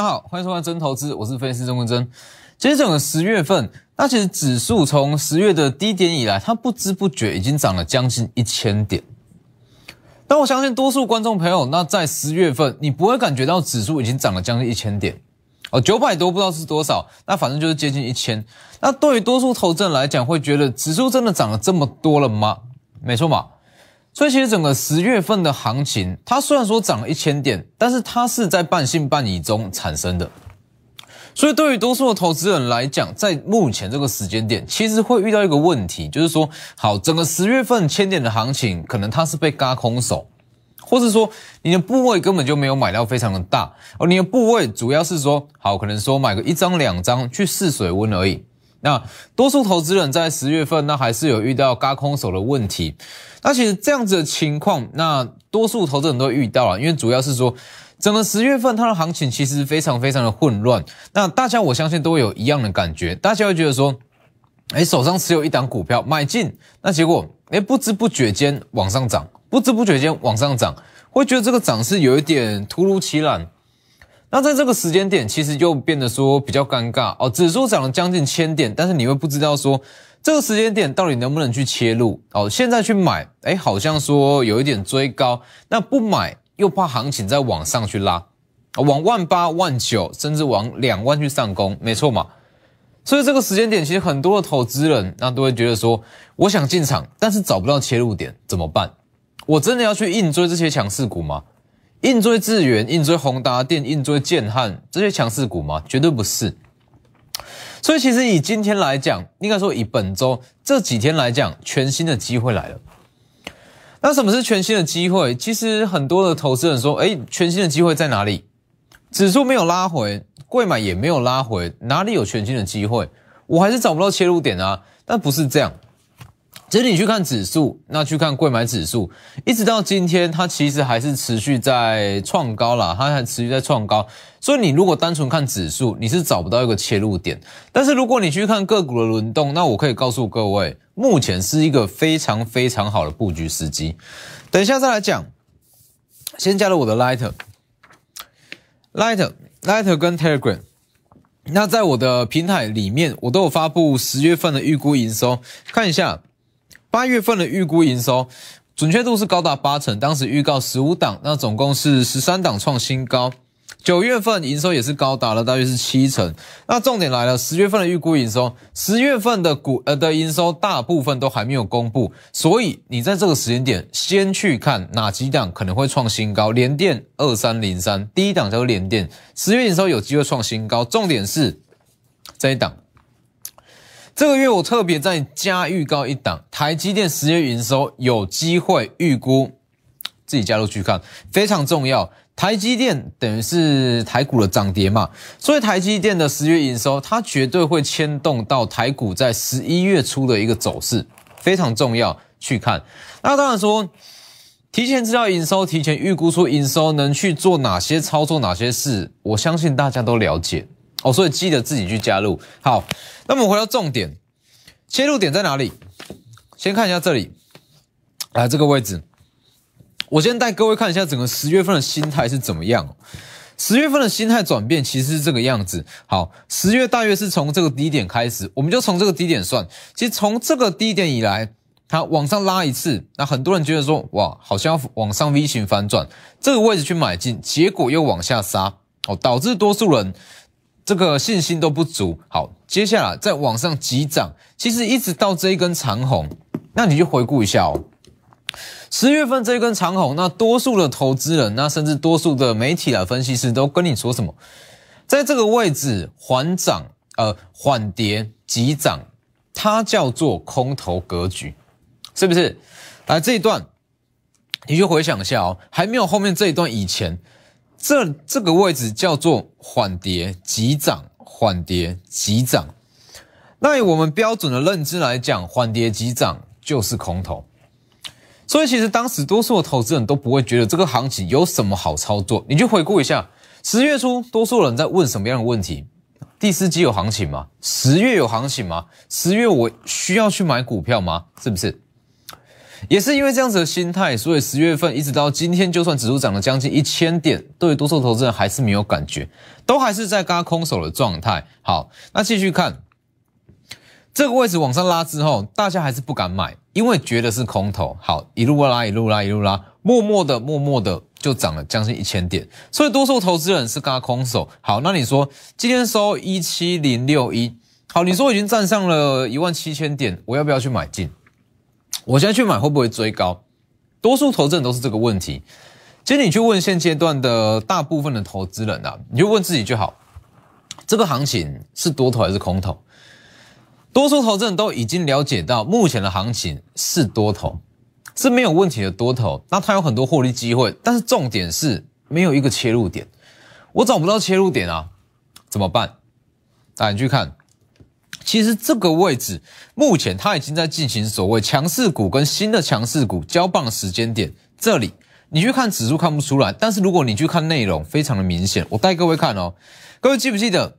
大家好，欢迎收看真投资，我是分析师钟文真。今天整个十月份，那其实指数从十月的低点以来，它不知不觉已经涨了将近一千点。但我相信多数观众朋友，那在十月份你不会感觉到指数已经涨了将近一千点哦，九百多不知道是多少，那反正就是接近一千。那对于多数投资人来讲，会觉得指数真的涨了这么多了吗？没错嘛。所以其实整个十月份的行情，它虽然说涨了一千点，但是它是在半信半疑中产生的。所以对于多数的投资人来讲，在目前这个时间点，其实会遇到一个问题，就是说，好，整个十月份千点的行情，可能它是被嘎空手，或者说你的部位根本就没有买到非常的大，而你的部位主要是说，好，可能说买个一张两张去试水温而已。那多数投资人在十月份，那还是有遇到嘎空手的问题。那其实这样子的情况，那多数投资人都遇到了，因为主要是说，整个十月份它的行情其实非常非常的混乱。那大家我相信都会有一样的感觉，大家会觉得说，哎，手上持有一档股票买进，那结果哎不知不觉间往上涨，不知不觉间往上涨，会觉得这个涨势有一点突如其来。那在这个时间点，其实就变得说比较尴尬哦。指数涨了将近千点，但是你会不知道说这个时间点到底能不能去切入哦。现在去买，哎，好像说有一点追高；那不买又怕行情再往上去拉，往万八、万九，甚至往两万去上攻，没错嘛。所以这个时间点，其实很多的投资人那都会觉得说，我想进场，但是找不到切入点，怎么办？我真的要去硬追这些强势股吗？硬追智源、硬追宏达电、硬追建汉这些强势股吗？绝对不是。所以其实以今天来讲，应该说以本周这几天来讲，全新的机会来了。那什么是全新的机会？其实很多的投资人说，哎，全新的机会在哪里？指数没有拉回，贵买也没有拉回，哪里有全新的机会？我还是找不到切入点啊。但不是这样。其实你去看指数，那去看贵买指数，一直到今天，它其实还是持续在创高啦，它还持续在创高。所以你如果单纯看指数，你是找不到一个切入点。但是如果你去看个股的轮动，那我可以告诉各位，目前是一个非常非常好的布局时机。等一下再来讲，先加入我的 Lighter、Lighter、Lighter 跟 Telegram。那在我的平台里面，我都有发布十月份的预估营收，看一下。八月份的预估营收准确度是高达八成，当时预告十五档，那总共是十三档创新高。九月份营收也是高达了大约是七成。那重点来了，十月份的预估营收，十月份的股呃的营收大部分都还没有公布，所以你在这个时间点先去看哪几档可能会创新高。联电二三零三，第一档叫做联电，十月营收有机会创新高。重点是这一档。这个月我特别再加预告一档，台积电十月营收有机会预估，自己加入去看，非常重要。台积电等于是台股的涨跌嘛，所以台积电的十月营收，它绝对会牵动到台股在十一月初的一个走势，非常重要去看。那当然说，提前知道营收，提前预估出营收，能去做哪些操作，哪些事，我相信大家都了解。哦，所以记得自己去加入。好，那么回到重点，切入点在哪里？先看一下这里，来这个位置。我先带各位看一下整个十月份的心态是怎么样。十月份的心态转变其实是这个样子。好，十月大约是从这个低点开始，我们就从这个低点算。其实从这个低点以来，它往上拉一次，那很多人觉得说，哇，好像要往上 V 型反转，这个位置去买进，结果又往下杀，哦，导致多数人。这个信心都不足，好，接下来再往上急涨，其实一直到这一根长红，那你就回顾一下哦，十月份这一根长红，那多数的投资人，那甚至多数的媒体的分析师都跟你说什么，在这个位置缓涨，呃，缓跌急涨，它叫做空头格局，是不是？来这一段，你就回想一下哦，还没有后面这一段以前。这这个位置叫做缓跌急涨，缓跌急涨。那以我们标准的认知来讲，缓跌急涨就是空头。所以其实当时多数的投资人都不会觉得这个行情有什么好操作。你去回顾一下，十月初多数人在问什么样的问题？第四季有行情吗？十月有行情吗？十月我需要去买股票吗？是不是？也是因为这样子的心态，所以十月份一直到今天，就算指数涨了将近一千点，对多数投资人还是没有感觉，都还是在嘎空手的状态。好，那继续看这个位置往上拉之后，大家还是不敢买，因为觉得是空头。好，一路拉，一路拉，一路拉，默默的，默默的就涨了将近一千点，所以多数投资人是嘎空手。好，那你说今天收一七零六一，好，你说我已经站上了一万七千点，我要不要去买进？我现在去买会不会追高？多数投资人都是这个问题。其实你去问现阶段的大部分的投资人啊，你就问自己就好：这个行情是多头还是空头？多数投资人都已经了解到，目前的行情是多头，是没有问题的多头。那它有很多获利机会，但是重点是没有一个切入点，我找不到切入点啊，怎么办？大家去看。其实这个位置目前它已经在进行所谓强势股跟新的强势股交棒的时间点。这里你去看指数看不出来，但是如果你去看内容，非常的明显。我带各位看哦，各位记不记得，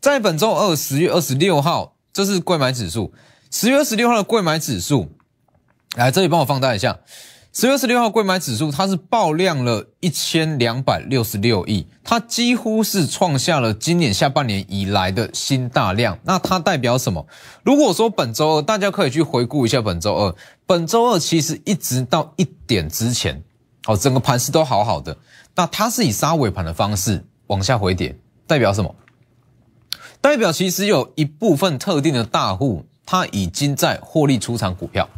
在本周二十月二十六号，这是贵买指数，十月二十六号的贵买指数，来这里帮我放大一下。十月十六号，贵买指数它是爆量了一千两百六十六亿，它几乎是创下了今年下半年以来的新大量。那它代表什么？如果说本周二，大家可以去回顾一下本周二。本周二其实一直到一点之前，哦，整个盘势都好好的。那它是以杀尾盘的方式往下回跌，代表什么？代表其实有一部分特定的大户，他已经在获利出场股票。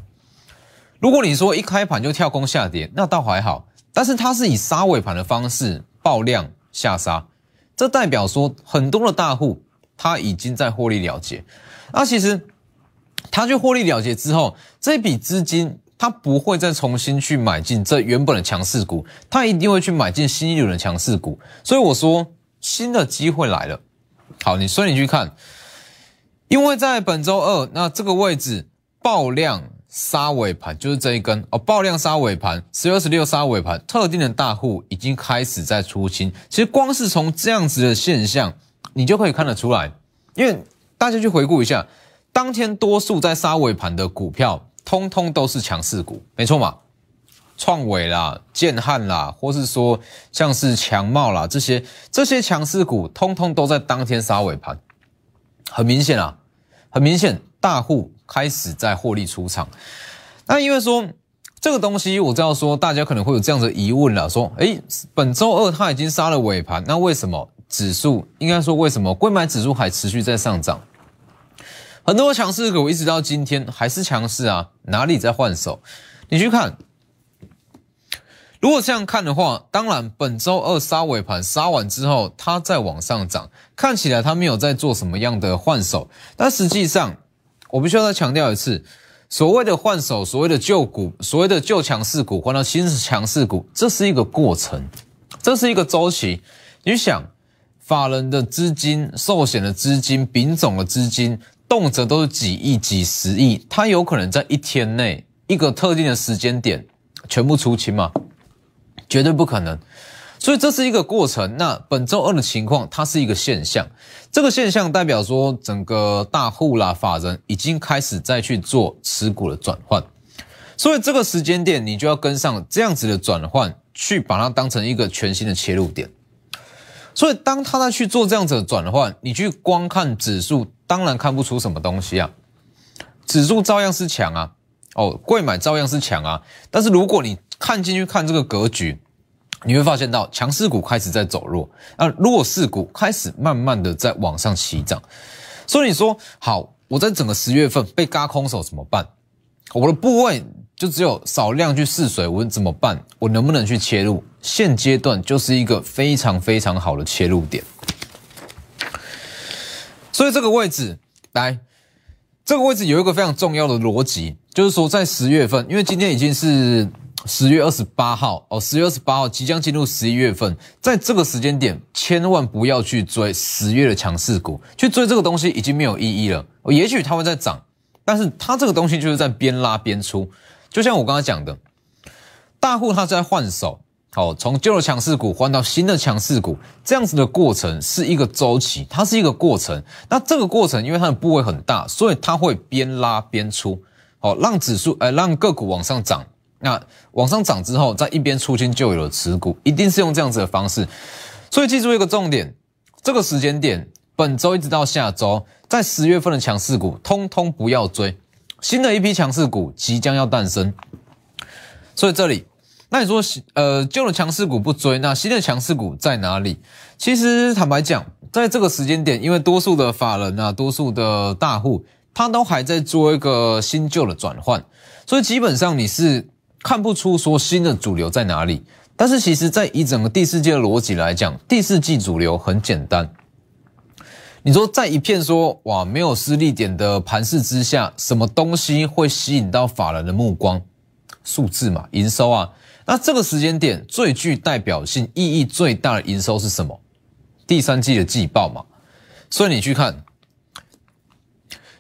如果你说一开盘就跳空下跌，那倒还好。但是它是以杀尾盘的方式爆量下杀，这代表说很多的大户他已经在获利了结。那其实他去获利了结之后，这笔资金他不会再重新去买进这原本的强势股，他一定会去买进新一轮的强势股。所以我说新的机会来了。好，你所以你去看，因为在本周二那这个位置爆量。杀尾盘就是这一根哦，爆量杀尾盘，十月二十六杀尾盘，特定的大户已经开始在出清。其实光是从这样子的现象，你就可以看得出来，因为大家去回顾一下，当天多数在杀尾盘的股票，通通都是强势股，没错嘛？创伟啦、建汉啦，或是说像是强茂啦这些这些强势股，通通都在当天杀尾盘，很明显啊，很明显，大户。开始在获利出场，那因为说这个东西，我知道说大家可能会有这样的疑问了，说，诶，本周二它已经杀了尾盘，那为什么指数应该说为什么贵买指数还持续在上涨？很多强势股一直到今天还是强势啊，哪里在换手？你去看，如果这样看的话，当然本周二杀尾盘杀完之后，它再往上涨，看起来它没有在做什么样的换手，但实际上。我必须要再强调一次，所谓的换手，所谓的旧股，所谓的旧强势股换到新强势股，这是一个过程，这是一个周期。你想，法人的资金、寿险的资金、丙种的资金，动辄都是几亿、几十亿，它有可能在一天内一个特定的时间点全部出清吗？绝对不可能。所以这是一个过程。那本周二的情况，它是一个现象。这个现象代表说，整个大户啦、法人已经开始在去做持股的转换。所以这个时间点，你就要跟上这样子的转换，去把它当成一个全新的切入点。所以当他在去做这样子的转换，你去光看指数，当然看不出什么东西啊。指数照样是强啊，哦，贵买照样是强啊。但是如果你看进去看这个格局，你会发现到强势股开始在走弱，那弱势股开始慢慢的在往上起涨，所以你说好，我在整个十月份被嘎空手怎么办？我的部位就只有少量去试水我怎么办？我能不能去切入？现阶段就是一个非常非常好的切入点，所以这个位置来，这个位置有一个非常重要的逻辑，就是说在十月份，因为今天已经是。十月二十八号哦，十月二十八号即将进入十一月份，在这个时间点，千万不要去追十月的强势股，去追这个东西已经没有意义了。也许它会在涨，但是它这个东西就是在边拉边出。就像我刚才讲的，大户他在换手，好，从旧的强势股换到新的强势股，这样子的过程是一个周期，它是一个过程。那这个过程，因为它的部位很大，所以它会边拉边出。好让指数呃让个股往上涨。那往上涨之后，在一边出清旧有的持股，一定是用这样子的方式。所以记住一个重点，这个时间点，本周一直到下周，在十月份的强势股，通通不要追，新的一批强势股即将要诞生。所以这里，那你说，呃，旧的强势股不追，那新的强势股在哪里？其实坦白讲，在这个时间点，因为多数的法人啊，多数的大户，他都还在做一个新旧的转换，所以基本上你是。看不出说新的主流在哪里，但是其实，在以整个第四季的逻辑来讲，第四季主流很简单。你说在一片说哇没有失利点的盘势之下，什么东西会吸引到法人的目光？数字嘛，营收啊。那这个时间点最具代表性、意义最大的营收是什么？第三季的季报嘛。所以你去看。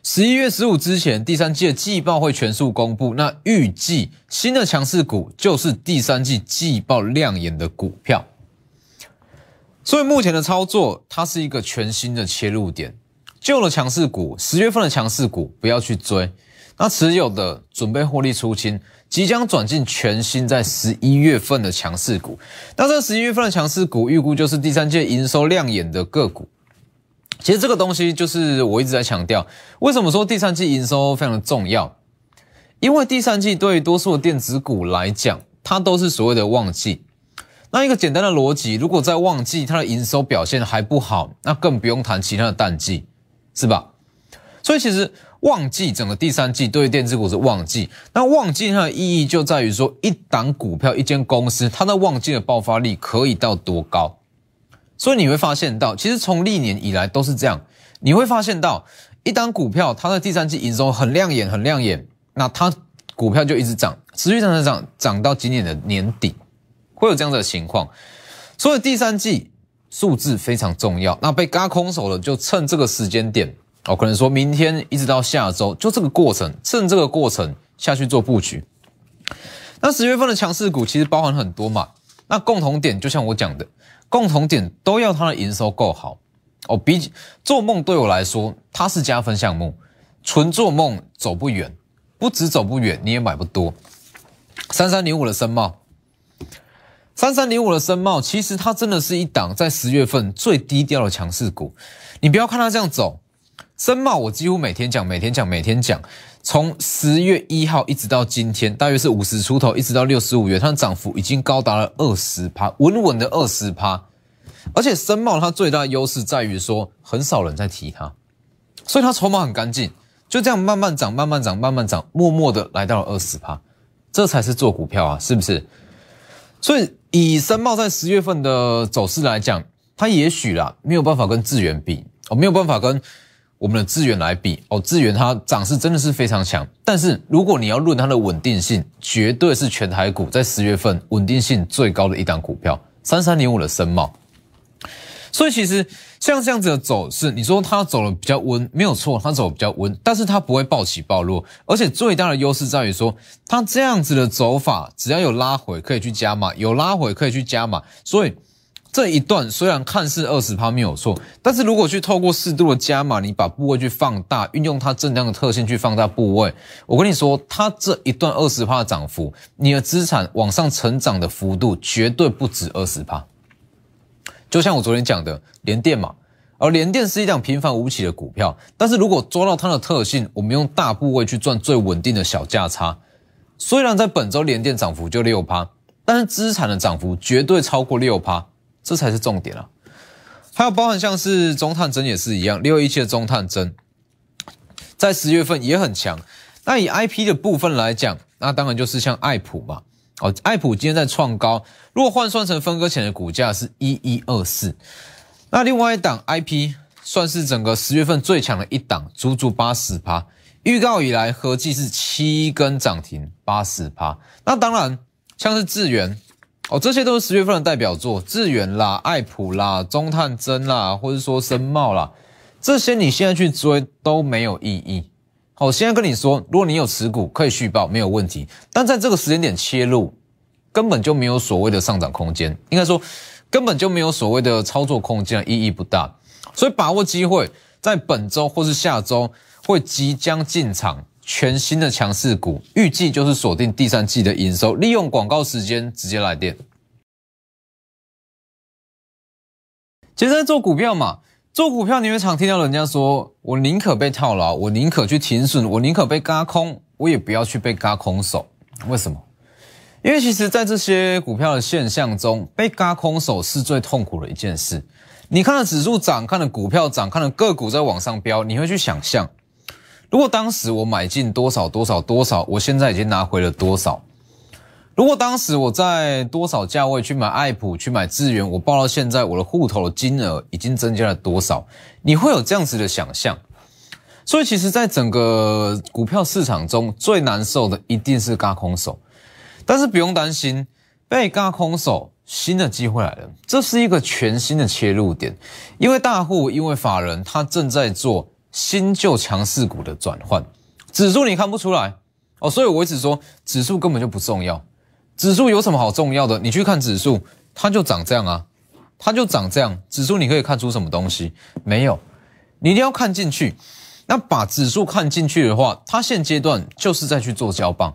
十一月十五之前，第三季的季报会全数公布。那预计新的强势股就是第三季季报亮眼的股票。所以目前的操作，它是一个全新的切入点。旧的强势股，十月份的强势股不要去追。那持有的准备获利出清，即将转进全新在十一月份的强势股。那这十一月份的强势股，预估就是第三季营收亮眼的个股。其实这个东西就是我一直在强调，为什么说第三季营收非常的重要？因为第三季对于多数的电子股来讲，它都是所谓的旺季。那一个简单的逻辑，如果在旺季它的营收表现还不好，那更不用谈其他的淡季，是吧？所以其实旺季整个第三季对于电子股是旺季。那旺季它的意义就在于说，一档股票、一间公司，它的旺季的爆发力可以到多高？所以你会发现到，其实从历年以来都是这样。你会发现到，一单股票它的第三季营收很亮眼，很亮眼，那它股票就一直涨，持续涨涨涨，涨到今年的年底，会有这样的情况。所以第三季数字非常重要。那被嘎空手的，就趁这个时间点，哦，可能说明天一直到下周，就这个过程，趁这个过程下去做布局。那十月份的强势股其实包含很多嘛，那共同点就像我讲的。共同点都要它的营收够好哦。比做梦对我来说，它是加分项目。纯做梦走不远，不止走不远，你也买不多。三三零五的深茂，三三零五的深茂，其实它真的是一档在十月份最低调的强势股。你不要看它这样走，森茂我几乎每天讲，每天讲，每天讲。从十月一号一直到今天，大约是五十出头，一直到六十五元，它的涨幅已经高达了二十趴，稳稳的二十趴。而且森茂它最大的优势在于说，很少人在提它，所以它筹码很干净，就这样慢慢涨，慢慢涨，慢慢涨，默默的来到了二十趴，这才是做股票啊，是不是？所以以森茂在十月份的走势来讲，它也许啦没有办法跟智源比，哦，没有办法跟。我们的资源来比哦，资源它涨势真的是非常强，但是如果你要论它的稳定性，绝对是全台股在十月份稳定性最高的一档股票，三三零五的深茂。所以其实像这样子的走势，你说它走的比较温，没有错，它走比较温，但是它不会暴起暴落，而且最大的优势在于说，它这样子的走法，只要有拉回可以去加码，有拉回可以去加码，所以。这一段虽然看似二十趴没有错，但是如果去透过适度的加码，你把部位去放大，运用它正量的特性去放大部位，我跟你说，它这一段二十趴的涨幅，你的资产往上成长的幅度绝对不止二十趴。就像我昨天讲的联电嘛，而联电是一档平凡无奇的股票，但是如果抓到它的特性，我们用大部位去赚最稳定的小价差，虽然在本周联电涨幅就六趴，但是资产的涨幅绝对超过六趴。这才是重点啊！还有包含像是中探针也是一样，六一七的中探针在十月份也很强。那以 I P 的部分来讲，那当然就是像爱普嘛。哦，爱普今天在创高，如果换算成分割前的股价是一一二四。那另外一档 I P 算是整个十月份最强的一档，足足八十趴。预告以来合计是七根涨停，八十趴。那当然像是智源。哦，这些都是十月份的代表作，智远啦、爱普啦、中探针啦，或者说深茂啦，这些你现在去追都没有意义。好，现在跟你说，如果你有持股，可以续报，没有问题。但在这个时间点切入，根本就没有所谓的上涨空间，应该说根本就没有所谓的操作空间，意义不大。所以把握机会，在本周或是下周会即将进场。全新的强势股，预计就是锁定第三季的营收，利用广告时间直接来电。其实在做股票嘛，做股票你会常听到人家说：“我宁可被套牢，我宁可去停损，我宁可被嘎空，我也不要去被嘎空手。”为什么？因为其实，在这些股票的现象中，被嘎空手是最痛苦的一件事。你看了指数涨，看了股票涨，看了个股在往上飙，你会去想象，如果当时我买进多少多少多少，我现在已经拿回了多少？如果当时我在多少价位去买爱普、去买智源，我报到现在，我的户头的金额已经增加了多少？你会有这样子的想象。所以，其实，在整个股票市场中最难受的一定是嘎空手。但是不用担心，被嘎空手，新的机会来了。这是一个全新的切入点，因为大户，因为法人，他正在做新旧强势股的转换。指数你看不出来哦，所以我一直说，指数根本就不重要。指数有什么好重要的？你去看指数，它就长这样啊，它就长这样。指数你可以看出什么东西？没有，你一定要看进去。那把指数看进去的话，它现阶段就是在去做交棒。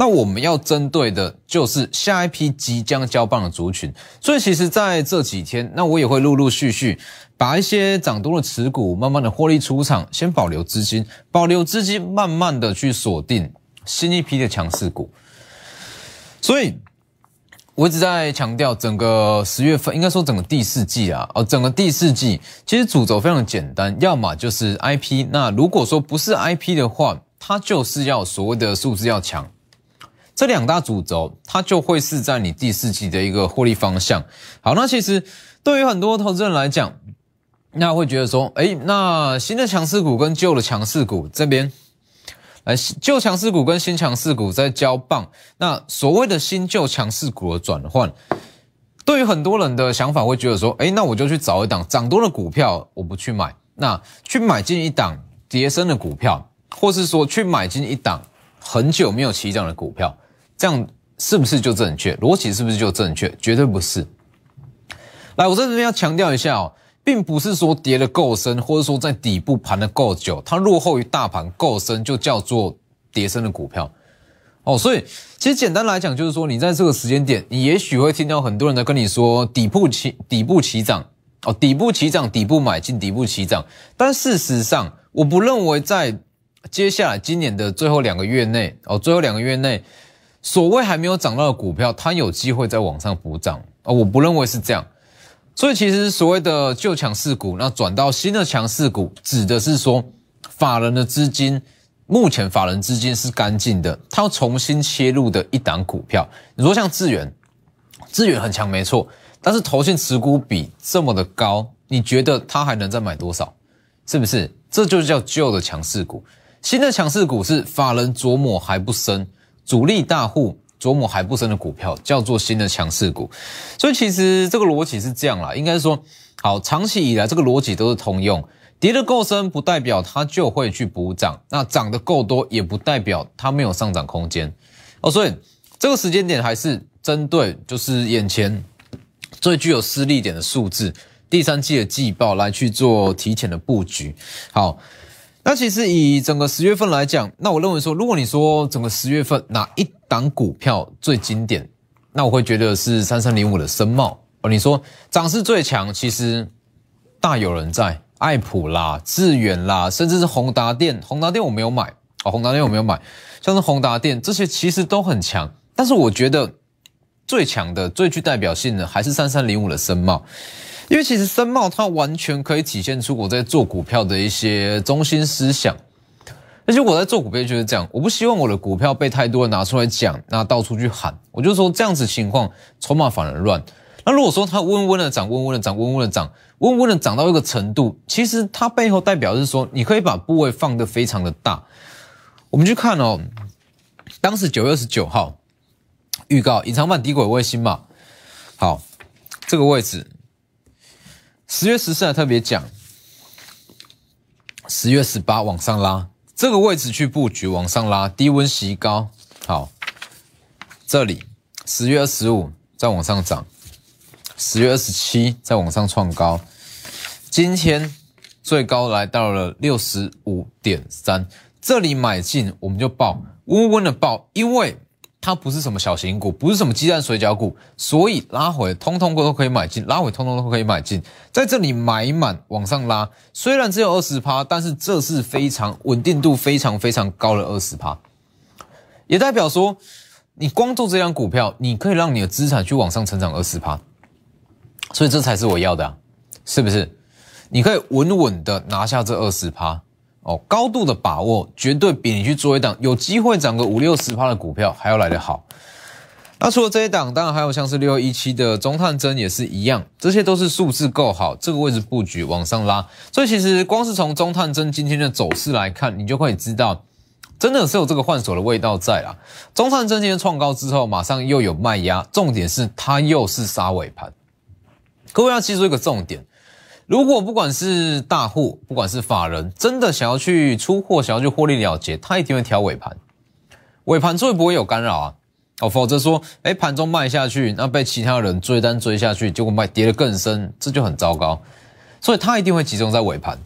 那我们要针对的就是下一批即将交棒的族群，所以其实在这几天，那我也会陆陆续续把一些涨多的持股慢慢的获利出场，先保留资金，保留资金，慢慢的去锁定新一批的强势股。所以我一直在强调，整个十月份，应该说整个第四季啊，哦，整个第四季其实主轴非常简单，要么就是 IP，那如果说不是 IP 的话，它就是要所谓的数字要强。这两大主轴，它就会是在你第四季的一个获利方向。好，那其实对于很多投资人来讲，那会觉得说，哎，那新的强势股跟旧的强势股这边，来旧强势股跟新强势股在交棒。那所谓的新旧强势股的转换，对于很多人的想法会觉得说，哎，那我就去找一档涨多的股票，我不去买，那去买进一档跌升的股票，或是说去买进一档很久没有起涨的股票。这样是不是就正确？逻辑是不是就正确？绝对不是。来，我在这边要强调一下哦，并不是说跌的够深，或者说在底部盘的够久，它落后于大盘够深，就叫做跌深的股票哦。所以，其实简单来讲，就是说你在这个时间点，你也许会听到很多人在跟你说底部起底部起涨哦，底部起涨，底部买进，底部起涨。但事实上，我不认为在接下来今年的最后两个月内哦，最后两个月内。所谓还没有涨到的股票，它有机会在往上补涨啊！我不认为是这样，所以其实所谓的旧强势股，那转到新的强势股，指的是说法人的资金目前法人资金是干净的，他要重新切入的一档股票。你说像智源，智源很强没错，但是投信持股比这么的高，你觉得他还能再买多少？是不是？这就叫旧的强势股，新的强势股是法人琢磨还不深。主力大户琢磨还不深的股票叫做新的强势股，所以其实这个逻辑是这样啦，应该说，好，长期以来这个逻辑都是通用，跌得够深不代表它就会去补涨，那涨得够多也不代表它没有上涨空间。哦，所以这个时间点还是针对就是眼前最具有私利点的数字，第三季的季报来去做提前的布局，好。那其实以整个十月份来讲，那我认为说，如果你说整个十月份哪一档股票最经典，那我会觉得是三三零五的深茂哦。你说涨势最强，其实大有人在，爱普啦、致远啦，甚至是宏达电。宏达电我没有买哦，宏达电我没有买，像是宏达电这些其实都很强，但是我觉得最强的、最具代表性的还是三三零五的深茂。因为其实森茂它完全可以体现出我在做股票的一些中心思想，而且我在做股票就是这样，我不希望我的股票被太多人拿出来讲，那到处去喊，我就说这样子情况筹码反而乱。那如果说它温温的涨，温温的涨，温温的涨，温温的涨到一个程度，其实它背后代表是说，你可以把部位放得非常的大。我们去看哦，当时九月二十九号预告隐藏版低轨卫星嘛，好，这个位置。十月十四还特别讲，十月十八往上拉，这个位置去布局往上拉，低温袭高，好，这里十月二十五再往上涨，十月二十七再往上创高，今天最高来到了六十五点三，这里买进我们就报，温温的报，因为它不是什么小型股，不是什么鸡蛋水饺股，所以拉回通通都可以买进，拉回通通都可以买进，在这里买满往上拉，虽然只有二十趴，但是这是非常稳定度非常非常高的二十趴，也代表说你光做这张股票，你可以让你的资产去往上成长二十趴，所以这才是我要的，啊，是不是？你可以稳稳的拿下这二十趴。哦，高度的把握绝对比你去做一档有机会涨个五六十趴的股票还要来得好。那除了这一档，当然还有像是六一七的中探针也是一样，这些都是数字够好，这个位置布局往上拉。所以其实光是从中探针今天的走势来看，你就可以知道，真的是有这个换手的味道在啦。中探针今天创高之后，马上又有卖压，重点是它又是杀尾盘。各位要记住一个重点。如果不管是大户，不管是法人，真的想要去出货，想要去获利了结，他一定会调尾盘，尾盘最不会有干扰啊，哦，否则说，哎，盘中卖下去，那被其他人追单追下去，结果卖跌得更深，这就很糟糕，所以他一定会集中在尾盘，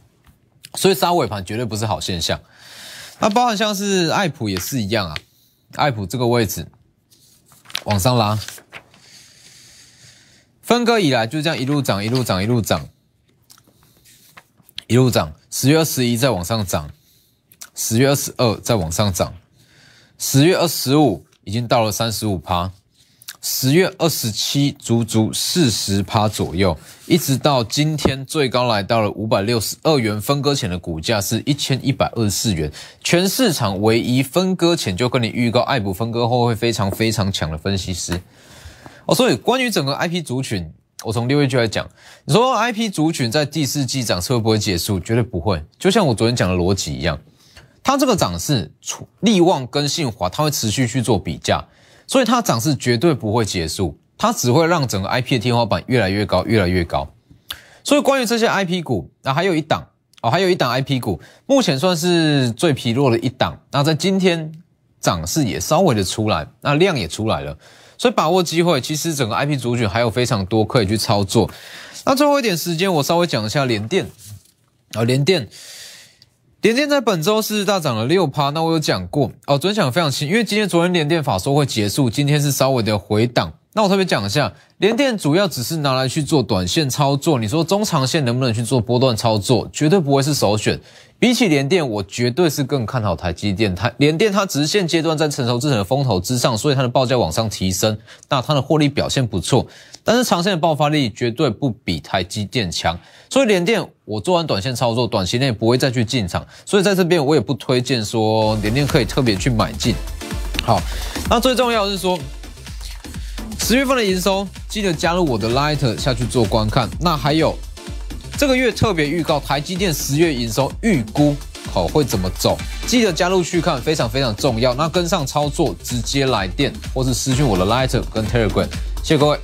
所以杀尾盘绝对不是好现象。那包含像是爱普也是一样啊，爱普这个位置往上拉，分割以来就这样一路涨，一路涨，一路涨。一路涨，十月二十一再往上涨，十月二十二再往上涨，十月二十五已经到了三十五趴，十月二十七足足四十趴左右，一直到今天最高来到了五百六十二元，分割前的股价是一千一百二十四元，全市场唯一分割前就跟你预告，爱普分割后会非常非常强的分析师哦，所以关于整个 IP 族群。我从六月就来讲，你说 I P 族群在第四季涨势会不会结束？绝对不会。就像我昨天讲的逻辑一样，它这个涨势，利旺跟信华，它会持续去做比价，所以它涨势绝对不会结束，它只会让整个 I P 的天花板越来越高，越来越高。所以关于这些 I P 股，那还有一档哦，还有一档 I P 股，目前算是最疲弱的一档。那在今天涨势也稍微的出来，那量也出来了。所以把握机会，其实整个 IP 主群还有非常多可以去操作。那最后一点时间，我稍微讲一下联电啊，联电，联电在本周是大涨了六趴。那我有讲过哦，昨天讲非常清，因为今天昨天联电法说会结束，今天是稍微的回档。那我特别讲一下，联电主要只是拿来去做短线操作。你说中长线能不能去做波段操作？绝对不会是首选。比起联电，我绝对是更看好台积电。台联电它只是现阶段在成熟制程的风头之上，所以它的报价往上提升，那它的获利表现不错。但是长线的爆发力绝对不比台积电强。所以联电我做完短线操作，短期内不会再去进场。所以在这边我也不推荐说联电可以特别去买进。好，那最重要是说。十月份的营收，记得加入我的 Light 下去做观看。那还有这个月特别预告，台积电十月营收预估好会怎么走？记得加入去看，非常非常重要。那跟上操作，直接来电或是私讯我的 Lighter 跟 Telegram。谢谢各位，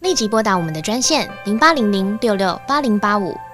立即拨打我们的专线零八零零六六八零八五。